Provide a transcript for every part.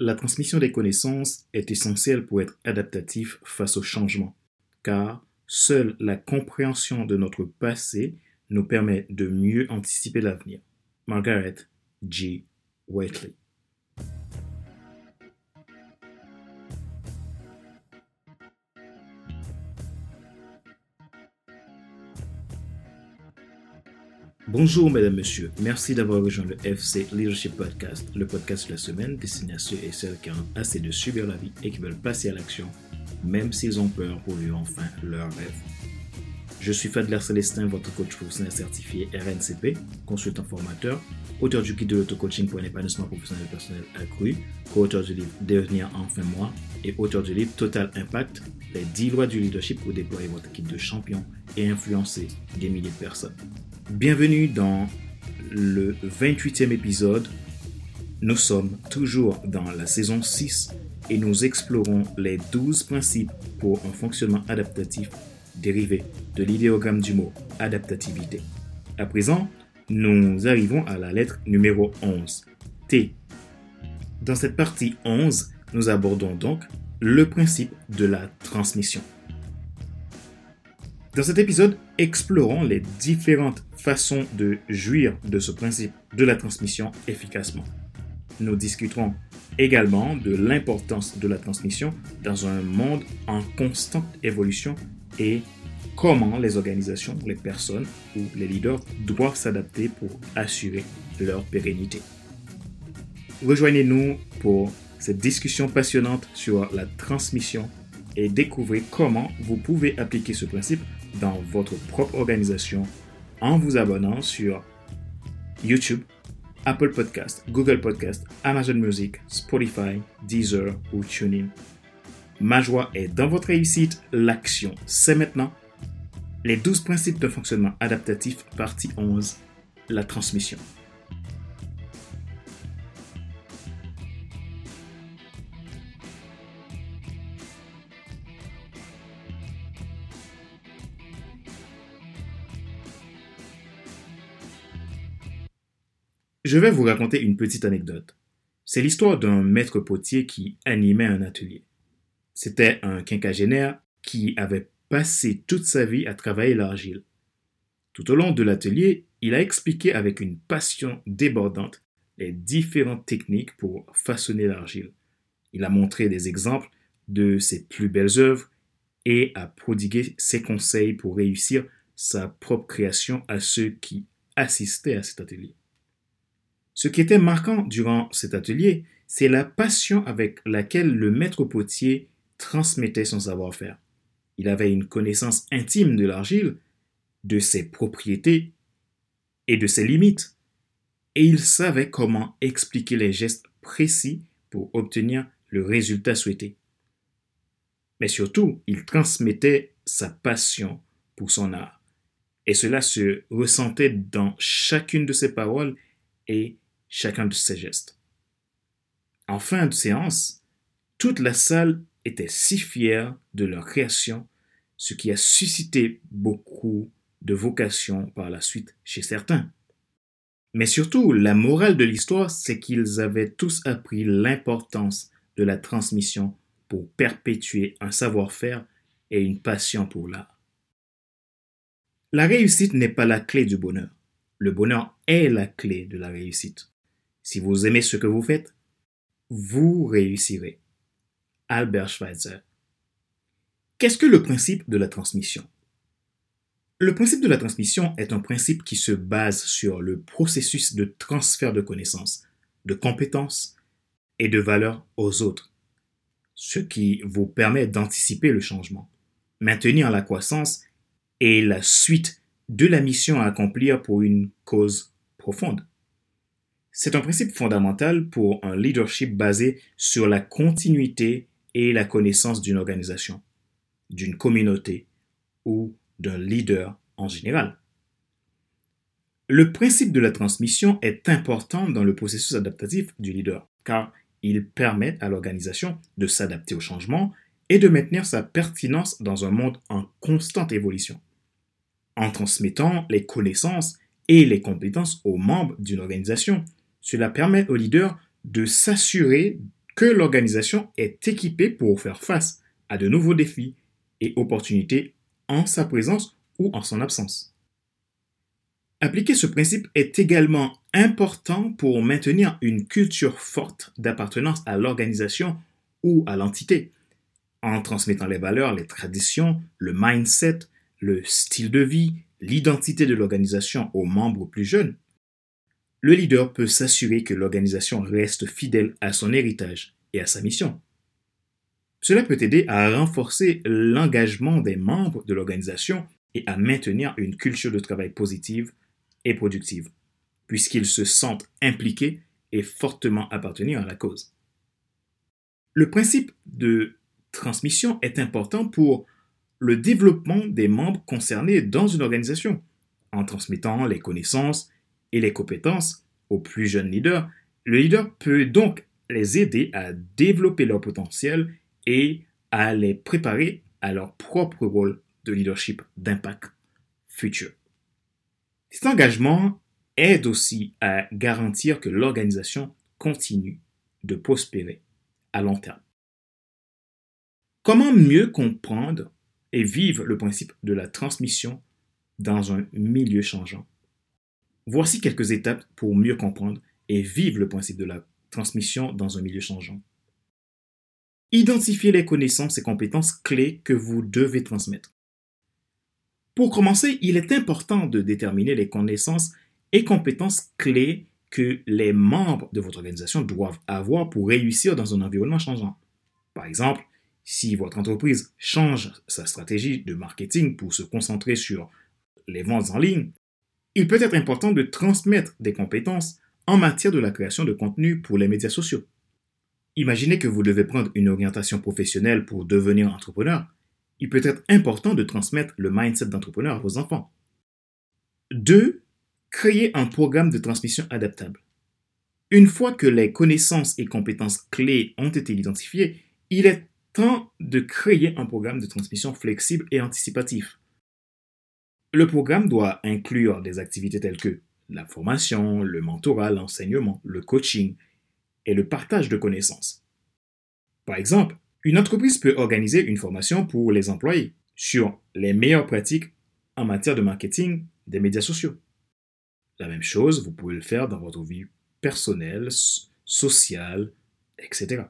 La transmission des connaissances est essentielle pour être adaptatif face au changement, car seule la compréhension de notre passé nous permet de mieux anticiper l'avenir. Margaret G. Whiteley. Bonjour mesdames, messieurs. Merci d'avoir rejoint le FC Leadership Podcast, le podcast de la semaine destiné à ceux et celles qui ont assez de subir la vie et qui veulent passer à l'action, même s'ils ont peur pour vivre enfin leur rêve. Je suis Fadler Célestin, votre coach professionnel certifié RNCP, consultant formateur, auteur du guide de l'auto-coaching pour un épanouissement professionnel et personnel accru, co-auteur du livre Devenir enfin moi et auteur du livre Total Impact, les 10 lois du leadership pour déployer votre équipe de champions et influencer des milliers de personnes. Bienvenue dans le 28e épisode. Nous sommes toujours dans la saison 6 et nous explorons les 12 principes pour un fonctionnement adaptatif dérivé de l'idéogramme du mot adaptativité. À présent, nous arrivons à la lettre numéro 11, T. Dans cette partie 11, nous abordons donc le principe de la transmission. Dans cet épisode, explorons les différentes façons de jouir de ce principe de la transmission efficacement. Nous discuterons également de l'importance de la transmission dans un monde en constante évolution et comment les organisations, les personnes ou les leaders doivent s'adapter pour assurer leur pérennité. Rejoignez-nous pour cette discussion passionnante sur la transmission et découvrez comment vous pouvez appliquer ce principe dans votre propre organisation en vous abonnant sur YouTube, Apple Podcast, Google Podcast, Amazon Music, Spotify, Deezer ou TuneIn. Ma joie est dans votre réussite, l'action, c'est maintenant. Les 12 principes de fonctionnement adaptatif, partie 11, la transmission. Je vais vous raconter une petite anecdote. C'est l'histoire d'un maître potier qui animait un atelier. C'était un quinquagénaire qui avait passé toute sa vie à travailler l'argile. Tout au long de l'atelier, il a expliqué avec une passion débordante les différentes techniques pour façonner l'argile. Il a montré des exemples de ses plus belles œuvres et a prodigué ses conseils pour réussir sa propre création à ceux qui assistaient à cet atelier. Ce qui était marquant durant cet atelier, c'est la passion avec laquelle le maître potier transmettait son savoir-faire. Il avait une connaissance intime de l'argile, de ses propriétés et de ses limites, et il savait comment expliquer les gestes précis pour obtenir le résultat souhaité. Mais surtout, il transmettait sa passion pour son art, et cela se ressentait dans chacune de ses paroles et chacun de ses gestes. En fin de séance, toute la salle était si fière de leur création, ce qui a suscité beaucoup de vocations par la suite chez certains. Mais surtout, la morale de l'histoire, c'est qu'ils avaient tous appris l'importance de la transmission pour perpétuer un savoir-faire et une passion pour l'art. La réussite n'est pas la clé du bonheur. Le bonheur est la clé de la réussite. Si vous aimez ce que vous faites, vous réussirez. Albert Schweitzer. Qu'est-ce que le principe de la transmission? Le principe de la transmission est un principe qui se base sur le processus de transfert de connaissances, de compétences et de valeurs aux autres, ce qui vous permet d'anticiper le changement, maintenir la croissance et la suite de la mission à accomplir pour une cause profonde. C'est un principe fondamental pour un leadership basé sur la continuité et la connaissance d'une organisation, d'une communauté ou d'un leader en général. Le principe de la transmission est important dans le processus adaptatif du leader, car il permet à l'organisation de s'adapter au changement et de maintenir sa pertinence dans un monde en constante évolution. En transmettant les connaissances et les compétences aux membres d'une organisation, cela permet au leader de s'assurer que l'organisation est équipée pour faire face à de nouveaux défis et opportunités en sa présence ou en son absence. Appliquer ce principe est également important pour maintenir une culture forte d'appartenance à l'organisation ou à l'entité, en transmettant les valeurs, les traditions, le mindset, le style de vie, l'identité de l'organisation aux membres plus jeunes. Le leader peut s'assurer que l'organisation reste fidèle à son héritage et à sa mission. Cela peut aider à renforcer l'engagement des membres de l'organisation et à maintenir une culture de travail positive et productive, puisqu'ils se sentent impliqués et fortement appartenir à la cause. Le principe de transmission est important pour le développement des membres concernés dans une organisation, en transmettant les connaissances et les compétences aux plus jeunes leaders. Le leader peut donc les aider à développer leur potentiel et à les préparer à leur propre rôle de leadership d'impact futur. Cet engagement aide aussi à garantir que l'organisation continue de prospérer à long terme. Comment mieux comprendre et vivre le principe de la transmission dans un milieu changeant? Voici quelques étapes pour mieux comprendre et vivre le principe de la transmission dans un milieu changeant. Identifiez les connaissances et compétences clés que vous devez transmettre. Pour commencer, il est important de déterminer les connaissances et compétences clés que les membres de votre organisation doivent avoir pour réussir dans un environnement changeant. Par exemple, si votre entreprise change sa stratégie de marketing pour se concentrer sur les ventes en ligne, il peut être important de transmettre des compétences en matière de la création de contenu pour les médias sociaux. Imaginez que vous devez prendre une orientation professionnelle pour devenir entrepreneur il peut être important de transmettre le mindset d'entrepreneur à vos enfants. 2. Créer un programme de transmission adaptable. Une fois que les connaissances et compétences clés ont été identifiées, il est temps de créer un programme de transmission flexible et anticipatif. Le programme doit inclure des activités telles que la formation, le mentorat, l'enseignement, le coaching et le partage de connaissances. Par exemple, une entreprise peut organiser une formation pour les employés sur les meilleures pratiques en matière de marketing des médias sociaux. La même chose, vous pouvez le faire dans votre vie personnelle, sociale, etc.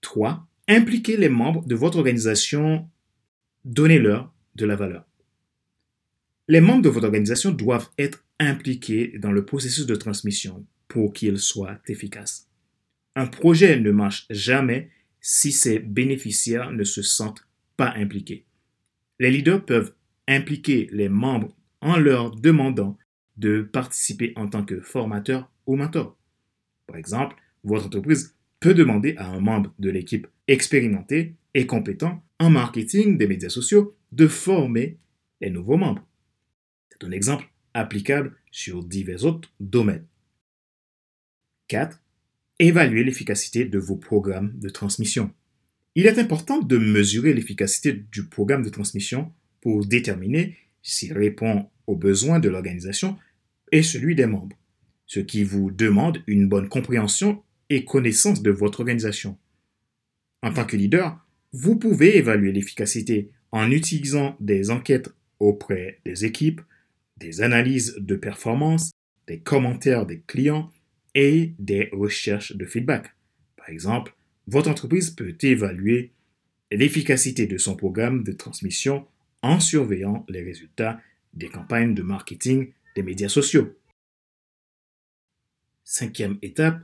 3. Impliquez les membres de votre organisation, donnez-leur de la valeur. Les membres de votre organisation doivent être impliqués dans le processus de transmission pour qu'il soit efficace. Un projet ne marche jamais si ses bénéficiaires ne se sentent pas impliqués. Les leaders peuvent impliquer les membres en leur demandant de participer en tant que formateur ou mentor. Par exemple, votre entreprise peut demander à un membre de l'équipe expérimenté et compétent en marketing des médias sociaux de former les nouveaux membres. C'est un exemple applicable sur divers autres domaines. 4. Évaluer l'efficacité de vos programmes de transmission. Il est important de mesurer l'efficacité du programme de transmission pour déterminer s'il répond aux besoins de l'organisation et celui des membres, ce qui vous demande une bonne compréhension et connaissance de votre organisation. En tant que leader, vous pouvez évaluer l'efficacité en utilisant des enquêtes auprès des équipes, des analyses de performance, des commentaires des clients et des recherches de feedback. Par exemple, votre entreprise peut évaluer l'efficacité de son programme de transmission en surveillant les résultats des campagnes de marketing des médias sociaux. Cinquième étape,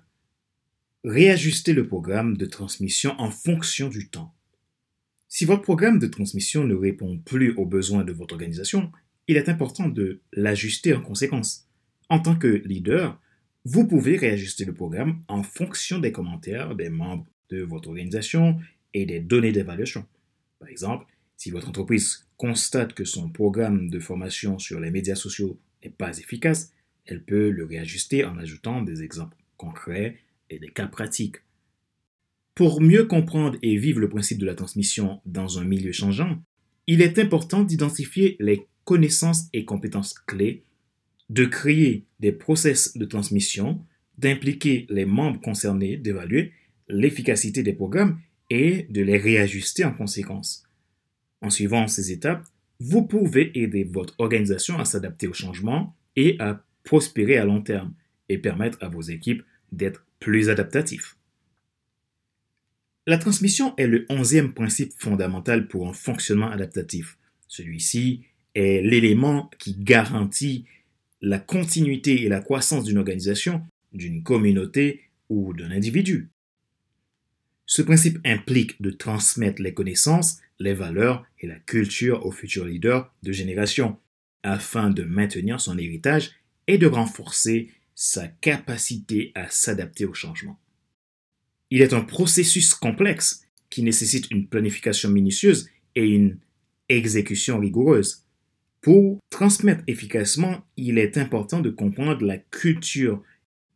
réajuster le programme de transmission en fonction du temps. Si votre programme de transmission ne répond plus aux besoins de votre organisation, il est important de l'ajuster en conséquence. En tant que leader, vous pouvez réajuster le programme en fonction des commentaires des membres de votre organisation et des données d'évaluation. Par exemple, si votre entreprise constate que son programme de formation sur les médias sociaux n'est pas efficace, elle peut le réajuster en ajoutant des exemples concrets et des cas pratiques. Pour mieux comprendre et vivre le principe de la transmission dans un milieu changeant, il est important d'identifier les connaissances et compétences clés de créer des process de transmission, d'impliquer les membres concernés, d'évaluer l'efficacité des programmes et de les réajuster en conséquence. En suivant ces étapes, vous pouvez aider votre organisation à s'adapter aux changements et à prospérer à long terme et permettre à vos équipes d'être plus adaptatifs. La transmission est le onzième principe fondamental pour un fonctionnement adaptatif. Celui-ci est l'élément qui garantit la continuité et la croissance d'une organisation, d'une communauté ou d'un individu. Ce principe implique de transmettre les connaissances, les valeurs et la culture aux futurs leaders de génération, afin de maintenir son héritage et de renforcer sa capacité à s'adapter au changement. Il est un processus complexe qui nécessite une planification minutieuse et une exécution rigoureuse. Pour transmettre efficacement, il est important de comprendre la culture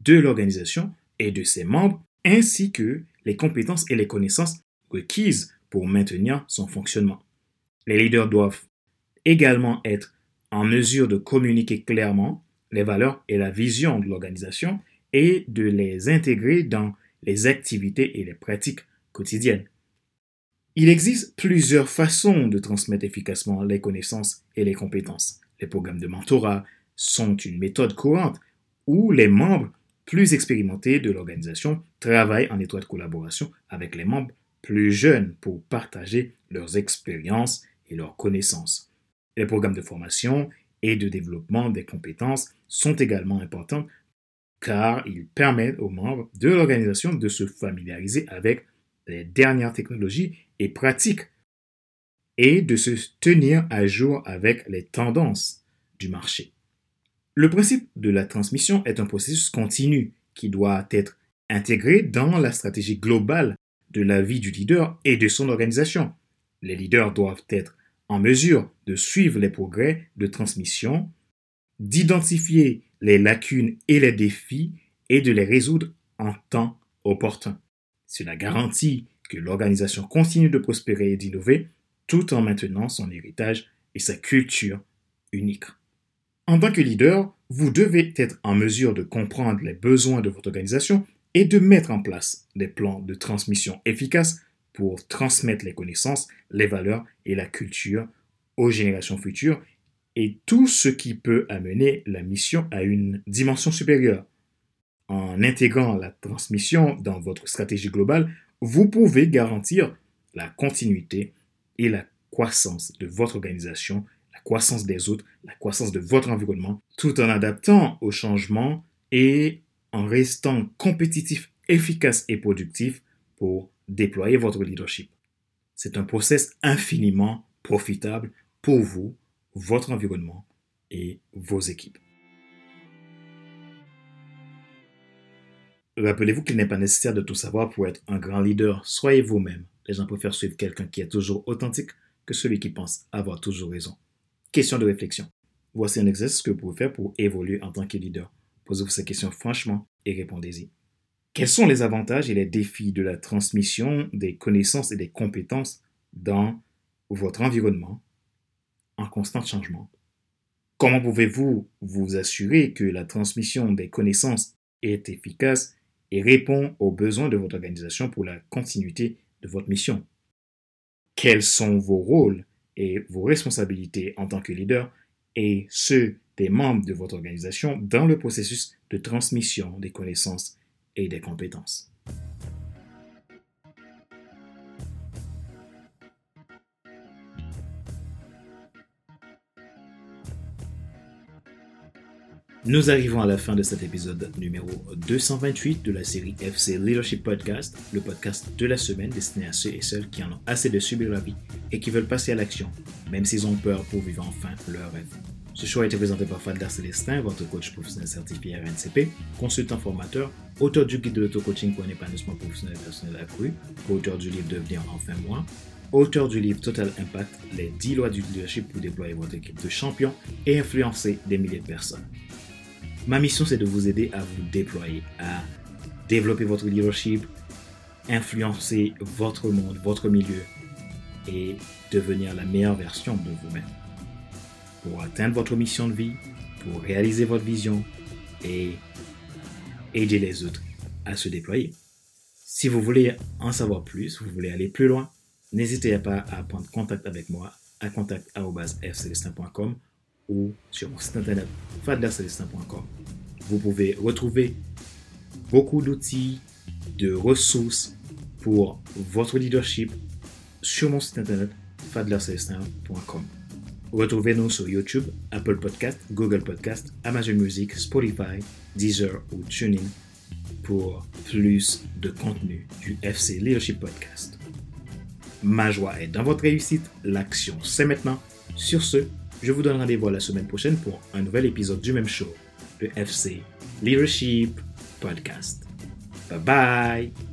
de l'organisation et de ses membres, ainsi que les compétences et les connaissances requises pour maintenir son fonctionnement. Les leaders doivent également être en mesure de communiquer clairement les valeurs et la vision de l'organisation et de les intégrer dans les activités et les pratiques quotidiennes. Il existe plusieurs façons de transmettre efficacement les connaissances et les compétences. Les programmes de mentorat sont une méthode courante où les membres plus expérimentés de l'organisation travaillent en étroite collaboration avec les membres plus jeunes pour partager leurs expériences et leurs connaissances. Les programmes de formation et de développement des compétences sont également importants car ils permettent aux membres de l'organisation de se familiariser avec les dernières technologies et pratiques et de se tenir à jour avec les tendances du marché. Le principe de la transmission est un processus continu qui doit être intégré dans la stratégie globale de la vie du leader et de son organisation. Les leaders doivent être en mesure de suivre les progrès de transmission, d'identifier les lacunes et les défis et de les résoudre en temps opportun. Cela garantit que l'organisation continue de prospérer et d'innover tout en maintenant son héritage et sa culture unique. En tant que leader, vous devez être en mesure de comprendre les besoins de votre organisation et de mettre en place des plans de transmission efficaces pour transmettre les connaissances, les valeurs et la culture aux générations futures et tout ce qui peut amener la mission à une dimension supérieure. En intégrant la transmission dans votre stratégie globale, vous pouvez garantir la continuité et la croissance de votre organisation croissance des autres, la croissance de votre environnement, tout en adaptant aux changements et en restant compétitif, efficace et productif pour déployer votre leadership. C'est un process infiniment profitable pour vous, votre environnement et vos équipes. Rappelez-vous qu'il n'est pas nécessaire de tout savoir pour être un grand leader. Soyez vous-même. Les gens préfèrent suivre quelqu'un qui est toujours authentique que celui qui pense avoir toujours raison. Question de réflexion. Voici un exercice que vous pouvez faire pour évoluer en tant que leader. Posez-vous ces questions franchement et répondez-y. Quels sont les avantages et les défis de la transmission des connaissances et des compétences dans votre environnement constant changement? Comment pouvez-vous vous assurer que la transmission des connaissances est efficace et répond aux besoins de votre organisation pour la continuité de votre mission? Quels sont vos rôles et vos responsabilités en tant que leader et ceux des membres de votre organisation dans le processus de transmission des connaissances et des compétences? Nous arrivons à la fin de cet épisode numéro 228 de la série FC Leadership Podcast, le podcast de la semaine destiné à ceux et celles qui en ont assez de subir la vie et qui veulent passer à l'action, même s'ils ont peur pour vivre enfin leur rêve. Ce show a été présenté par Fadler Célestin, votre coach professionnel certifié RNCP, consultant formateur, auteur du guide de l'auto-coaching pour un épanouissement professionnel et personnel accru, auteur du livre Devenir enfin moi, auteur du livre Total Impact, les 10 lois du leadership pour déployer votre équipe de champions et influencer des milliers de personnes. Ma mission, c'est de vous aider à vous déployer, à développer votre leadership, influencer votre monde, votre milieu et devenir la meilleure version de vous-même. Pour atteindre votre mission de vie, pour réaliser votre vision et aider les autres à se déployer. Si vous voulez en savoir plus, vous voulez aller plus loin, n'hésitez pas à prendre contact avec moi à contact.fcelestin.com sur mon site internet fadlercelestin.com. Vous pouvez retrouver beaucoup d'outils, de ressources pour votre leadership sur mon site internet fadlercelestin.com. Retrouvez-nous sur YouTube, Apple Podcast, Google Podcast, Amazon Music, Spotify, Deezer ou TuneIn pour plus de contenu du FC Leadership Podcast. Ma joie est dans votre réussite, l'action c'est maintenant. Sur ce, je vous donne rendez-vous la semaine prochaine pour un nouvel épisode du même show, le FC Leadership Podcast. Bye bye